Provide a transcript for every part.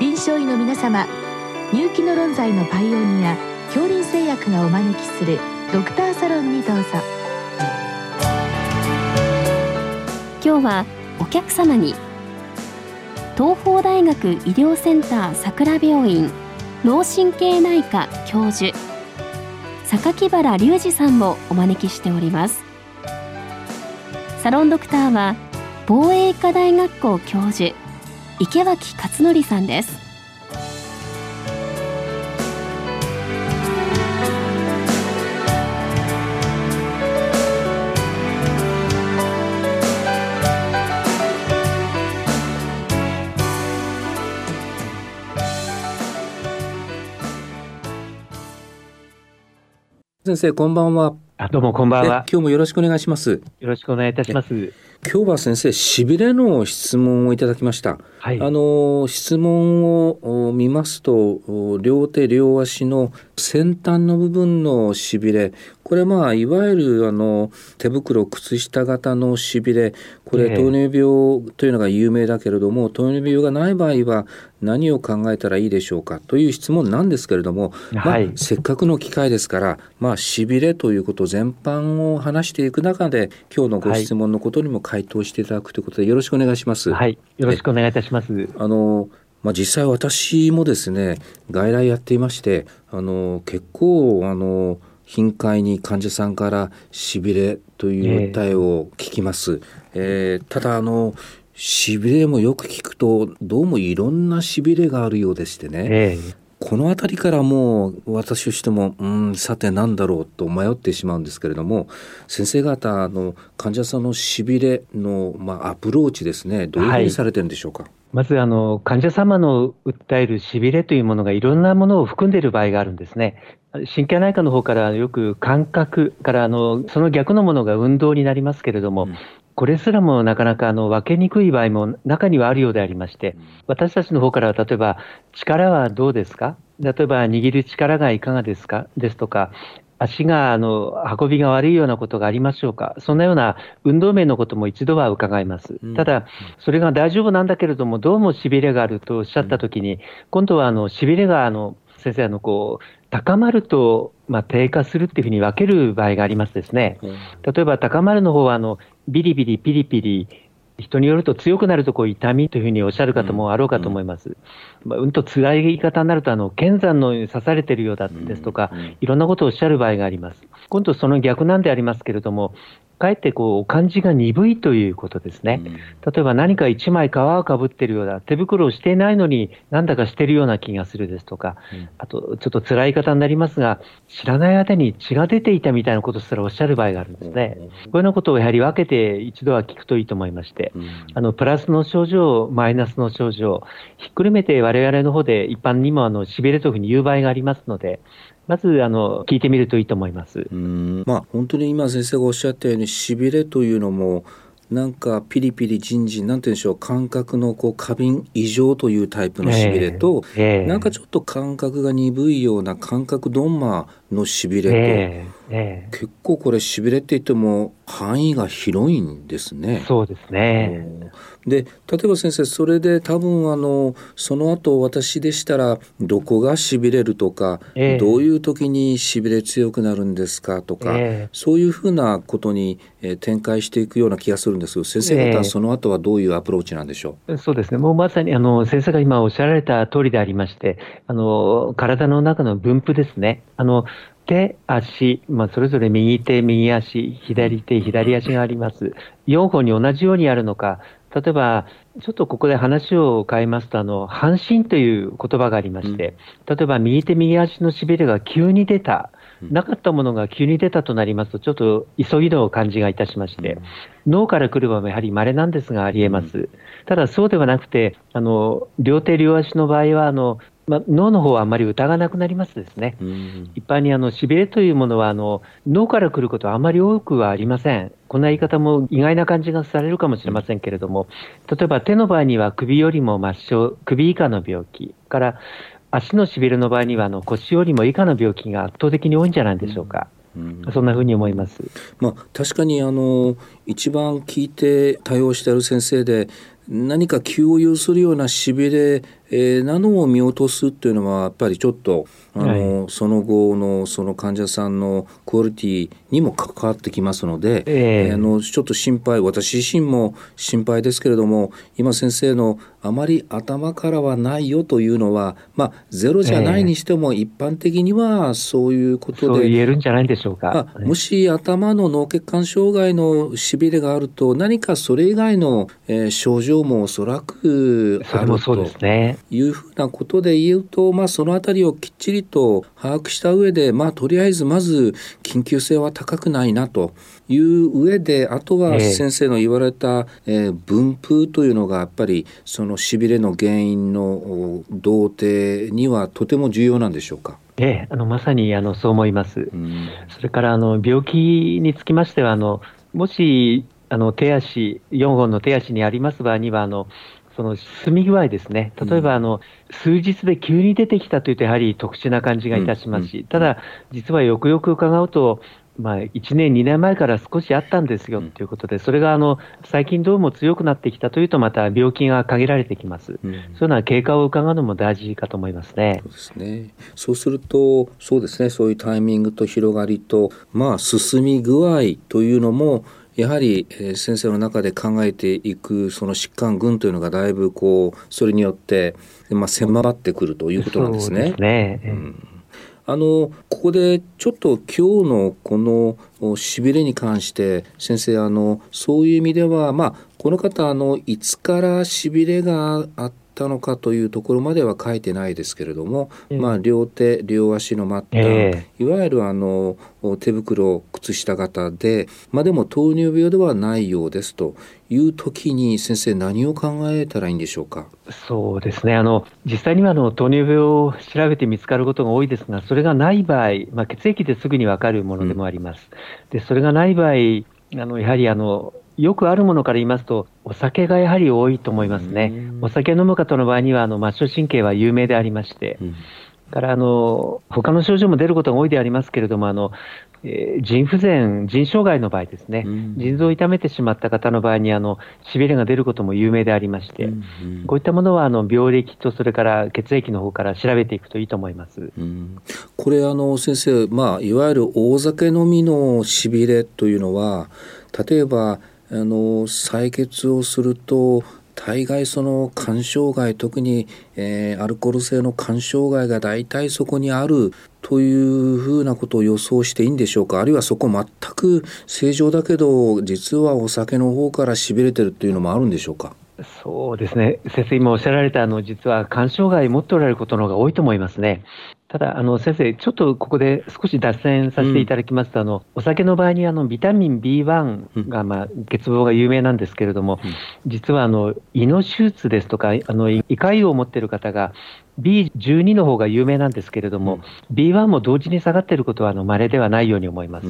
臨床医の皆様入気の論剤のパイオニア恐林製薬がお招きするドクターサロンにどうぞ。今日はお客様に東邦大学医療センター桜病院脳神経内科教授榊原隆二さんもお招きしております。サロンドクターは防衛医科大学校教授池脇勝則さんです。先生こんばんは。あどうもこんばんは。今日もよろしくお願いします。よろしくお願いいたします。今日は先生しびれの質問をいただきました、はい、あの質問を見ますと両手両足の先端の部分のしびれこれまあいわゆるあの手袋靴下型のしびれこれ糖尿病というのが有名だけれども、糖尿病がない場合は何を考えたらいいでしょうか？という質問なんですけれども、まあ、せっかくの機会ですからまあしびれということ全般を話していく中で今日のご質問のことにも回答していただくということでよろしくお願いします。はい、よろしくお願いいたします。あのまあ、実際私もですね外来やっていましてあの結構あの頻回に患者さんからしびれという訴えを聞きます。えー、えー、ただあのしびれもよく聞くとどうもいろんなしびれがあるようでしてね、えー、この辺りからもう私としてもうんさて何だろうと迷ってしまうんですけれども先生方の患者さんのしびれの、まあ、アプローチですねどういうふうにされてるんでしょうか、はい、まずあの患者様の訴えるしびれというものがいろんなものを含んでいる場合があるんですね。神経内科の方からよく感覚からあのその逆のものが運動になりますけれども、うん、これすらもなかなかあの分けにくい場合も中にはあるようでありまして、私たちの方から例えば、力はどうですか？例えば、握る力がいかがですか？ですとか、足があの運びが悪いようなことがありましょうか、そんなような運動面のことも一度は伺います。ただ、それが大丈夫なんだけれども、どうもしびれがあるとおっしゃったときに、今度はあのしびれがあの先生あのこう、高まると、まあ、低下するっていうふうに分ける場合がありますですね。例えば高まるの方はあのビリビリ、ピリピリ、人によると強くなるとこう痛みというふうにおっしゃる方もあろうかと思います。うん、まあ、うんと辛い言い方になると、あの、剣山のように刺されているようだですとか、いろんなことをおっしゃる場合があります。今度その逆なんでありますけれども、かえってこう感じが鈍いということですね。例えば何か一枚皮をかぶってるような、手袋をしていないのになんだかしてるような気がするですとか、あとちょっと辛い方になりますが、知らない間に血が出ていたみたいなことすらおっしゃる場合があるんですね。こういうようなことをやはり分けて一度は聞くといいと思いまして、あのプラスの症状、マイナスの症状、ひっくるめて我々の方で一般にもあのしびれというふうに言う場合がありますので、まずあの聞いてみるといいと思います。うん。まあ、本当に今先生がおっしゃったようにしびれというのもなんかピリピリジンジンなんて言うんでしょう感覚のこう過敏異常というタイプのしびれと、えーえー、なんかちょっと感覚が鈍いような感覚ドンマのしびれと、えー、結構これしびれって言っても範囲が広いんですね。そうですね。で例えば先生それで多分あのその後私でしたらどこがしびれるとか、えー、どういう時にしびれ強くなるんですかとか、えー、そういうふうなことに、えー、展開していくような気がするんです先生方はその後はどういうアプローチなんでしょう、そうですね。もうまさにあの先生が今おっしゃられた通りでありましてあの体の中の分布ですね。あの手、足、まあ、それぞれ右手、右足、左手、左足があります。4本に同じようにあるのか、例えば、ちょっとここで話を変えますと、あの、半身という言葉がありまして、例えば右手右足のしびれが急に出た、なかったものが急に出たとなりますと、ちょっと急ぎの感じがいたしまして、脳から来る場合もやはり稀なんですがあり得ます。ただそうではなくて、あの、両手両足の場合は、あの、まあ、脳の方はあまり疑わなくなりますですね。一般にあの、しびれというものは、あの、脳から来ることはあまり多くはありません。こんな言い方も意外な感じがされるかもしれませんけれども、例えば手の場合には首よりも末梢、首以下の病気から、足のしびれの場合にはあの腰よりも以下の病気が圧倒的に多いんじゃないでしょうか。うん、そんなふうに思います。まあ、確かにあの一番聞いて対応している先生で何か気を有するようなしびれえー、なのを見落とすっていうのはやっぱりちょっとあの、はい、その後のその患者さんのクオリティにも関わってきますので、えー、あのちょっと心配私自身も心配ですけれども今先生のあまり頭からはないよというのは、まあ、ゼロじゃないにしても、一般的にはそういうことで、言えるんじゃないでしょうか。もし頭の脳血管障害のしびれがあると、何かそれ以外の、えー、症状もおそらくあるというふうなことで言うと、まあ、そのあたりをきっちりと把握した上で、まあ、とりあえずまず緊急性は高くないなという上で、あとは先生の言われた、えー、分布というのがやっぱりそののしびれの原因の同定にはとても重要なんでしょうか？ええ、あのまさにあのそう思います。うん、それからあの病気につきましてはあのもしあの手足4本の手足にあります場合にはあのその進み具合ですね、例えばあの、うん、数日で急に出てきたというと、やはり特殊な感じがいたします。し、うん、ただ、実はよくよく伺うと、まあ、1年、2年前から少しあったんですよということで、それがあの最近どうも強くなってきたというと、また病気が限られてきます、うん、そういうような経過を伺うのも大事かと思いますね。そうですね。そうすると、そうですね、そういうタイミングと広がりと、まあ、進み具合というのも、やはり、えー、先生の中で考えていくその疾患群というのがだいぶこうそれによって、まあ、迫ってくるということなんですね。ですね、うんあのここでちょっと今日のこのしびれに関して先生あのそういう意味ではまあこの方あのいつからしびれがあったのかというところまでは書いてないですけれども、えー、まあ、両手両足の末端、えー、いわゆるあの手袋靴下型で、まあ、でも糖尿病ではないようですという時に先生何を考えたらいいんでしょうか？そうですね。あの実際にはあの糖尿病を調べて見つかることが多いですがそれがない場合、まあ、血液ですぐに分かるものでもあります。うん、でそれがない場合あのやはりあのよくあるものから言いますと、お酒がやはり多いと思いますね。お酒飲む方の場合には、あの末梢神経は有名でありまして、うん、からあの他の症状も出ることが多いでありますけれども、あのえー、腎不全、腎障害の場合ですね、うん、腎臓を痛めてしまった方の場合にあの、しびれが出ることも有名でありまして、うんうん、こういったものはあの病歴と、それから血液の方から調べていくといいと思います、うん、これあの、先生、まあ、いわゆる大酒飲みのしびれというのは、例えば、あの採血をすると大概その肝障害特に、えー、アルコール性の肝障害が大体そこにあるというふうなことを予想していいんでしょうか。あるいはそこ全く正常だけど実はお酒の方からしびれてるっていうのもあるんでしょうか。そうですね。先生今おっしゃられたあの実は肝障害持っておられることの方が多いと思いますね。ただ、あの先生、ちょっとここで少し脱線させていただきますと、うん、あのお酒の場合にあのビタミン B1 が、まあ、欠乏が有名なんですけれども、うん、実はあの胃の手術ですとか、あの胃潰瘍を持っている方が、B12 の方が有名なんですけれども、うん、B1 も同時に下がっていることはまれではないように思います。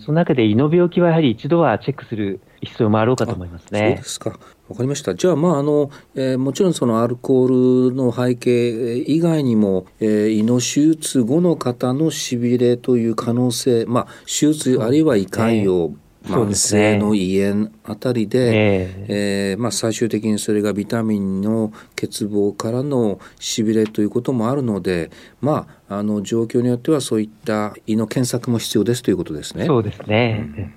その中で胃の病気はやはり一度はチェックする必要もあろうかと思いますね。そうですか。わかりました。じゃあ、まあ、あの、えー、もちろんそのアルコールの背景以外にも、えー、胃の手術後の方のしびれという可能性、まあ、手術あるいは胃潰瘍、慢性の胃炎あたりで、ええ。ー、まあ、最終的にそれがビタミンの欠乏からのしびれということもあるので、まあ、あの状況によってはそういった胃の検索も必要ですということですね。そうですね、うん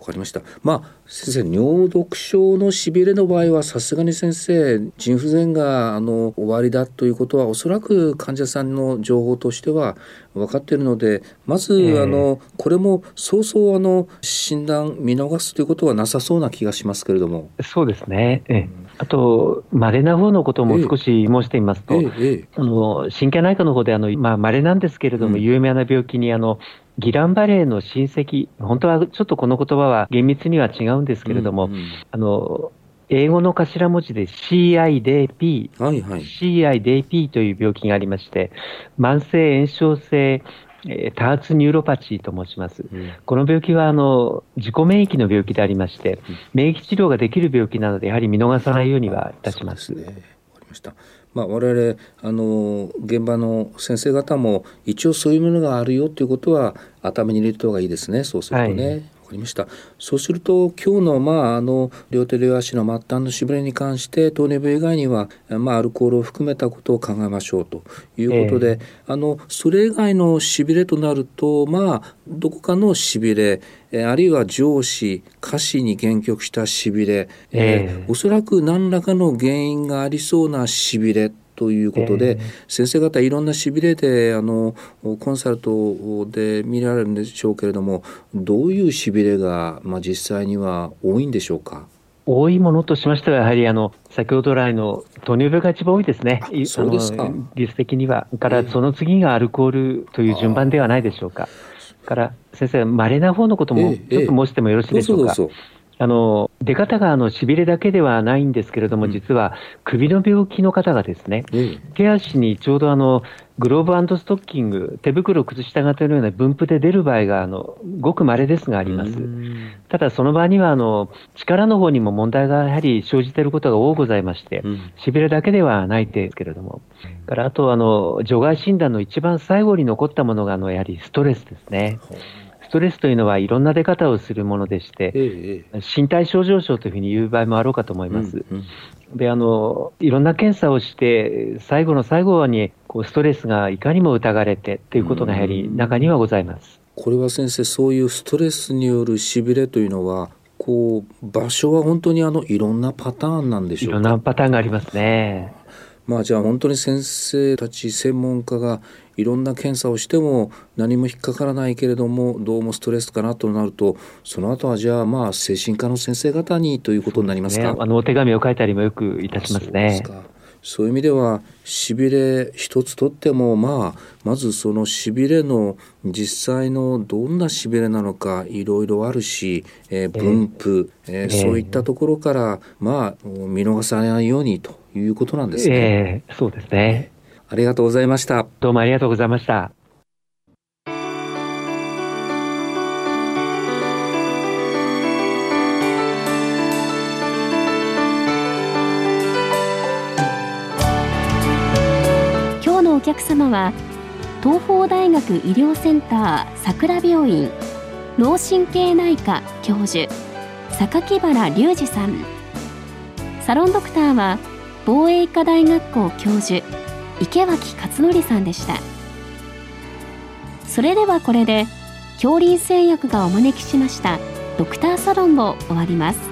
わかりました。まあ先生尿毒症のしびれの場合はさすがに先生腎不全があの終わりだということはおそらく患者さんの情報としては分かっているのでまず、えー、あのこれもそうそうあの診断見逃すということはなさそうな気がしますけれども。そうですね。えーあと、稀な方のことも少し申してみますと、ええあの神経内科の方であの、まあ、稀なんですけれども、有名な病気にあのギランバレーの親戚、本当はちょっとこの言葉は厳密には違うんですけれども、うんうん、あの英語の頭文字で CIDP、はいはい、CIDP という病気がありまして、慢性炎症性え多発ニューロパチーと申します。うん、この病気はあの自己免疫の病気でありまして、免疫治療ができる病気なので、やはり見逃さないようにはいたします。わ、ね、かりました。まあ、我々あの現場の先生方も一応そういうものがあるよということは頭に入れた方がいいですねそうするとね。はいわかりました。そうすると今日の,、まあ、あの両手両足の末端のしびれに関して糖尿病以外には、まあ、アルコールを含めたことを考えましょうと。いうことで、えー、あのそれ以外のしびれとなるとまあどこかのしびれあるいは上司下肢に限局したしびれ、えー、おそらく何らかの原因がありそうなしびれということで、えー、先生方いろんなしびれであのコンサルトで見られるんでしょうけれどもどういうしびれが、まあ、実際には多いんでしょうか？多いものとしましては、やはりあの先ほど来の糖尿病が一番多いですね、そうですか率的には。からその次がアルコールという順番ではないでしょうか。から先生、まれな方のこともちょっと申してもよろしいでしょうか？あの出方があのしびれだけではないんですけれども、実は首の病気の方がですね、手足にちょうどあのグローブストッキング、手袋、靴下型のような分布で出る場合があのごく稀ですがあります。ただ、その場合にはあの力の方にも問題がやはり生じていることが多ございまして、しびれだけではないですけれども、からあとあの除外診断の一番最後に残ったものがあのやはりストレスですね。ストレスというのはいろんな出方をするものでして、ええ、身体症状症というふうに言う場合もあろうかと思います。うんうん、であのいろんな検査をして、最後の最後にこうストレスがいかにも疑われてということがやはり中にはございます。これは先生、そういうストレスによるしびれというのは、こう場所は本当にあのいろんなパターンなんでしょうか？いろんなパターンがありますね。まあじゃあ本当に先生たち専門家がいろんな検査をしても何も引っかからないけれどもどうもストレスかなとなるとその後はじゃあまあ精神科の先生方にということになりますか？ね、あのお手紙を書いたりもよくいたしますね。そういう意味ではしびれ一つとってもまあまずそのしびれの実際のどんなしびれなのかいろいろあるし、えー、分布、えー、えー、そういったところからまあ見逃さないようにということなんですね。えー、そうですね。ありがとうございました。どうもありがとうございました。今日のお客様は東邦大学医療センター桜病院脳神経内科教授榊原隆二さんサロンドクターは防衛医科大学校教授池脇勝則さんでした。それではこれで恐林製薬がお招きしましたドクターサロンを終わります。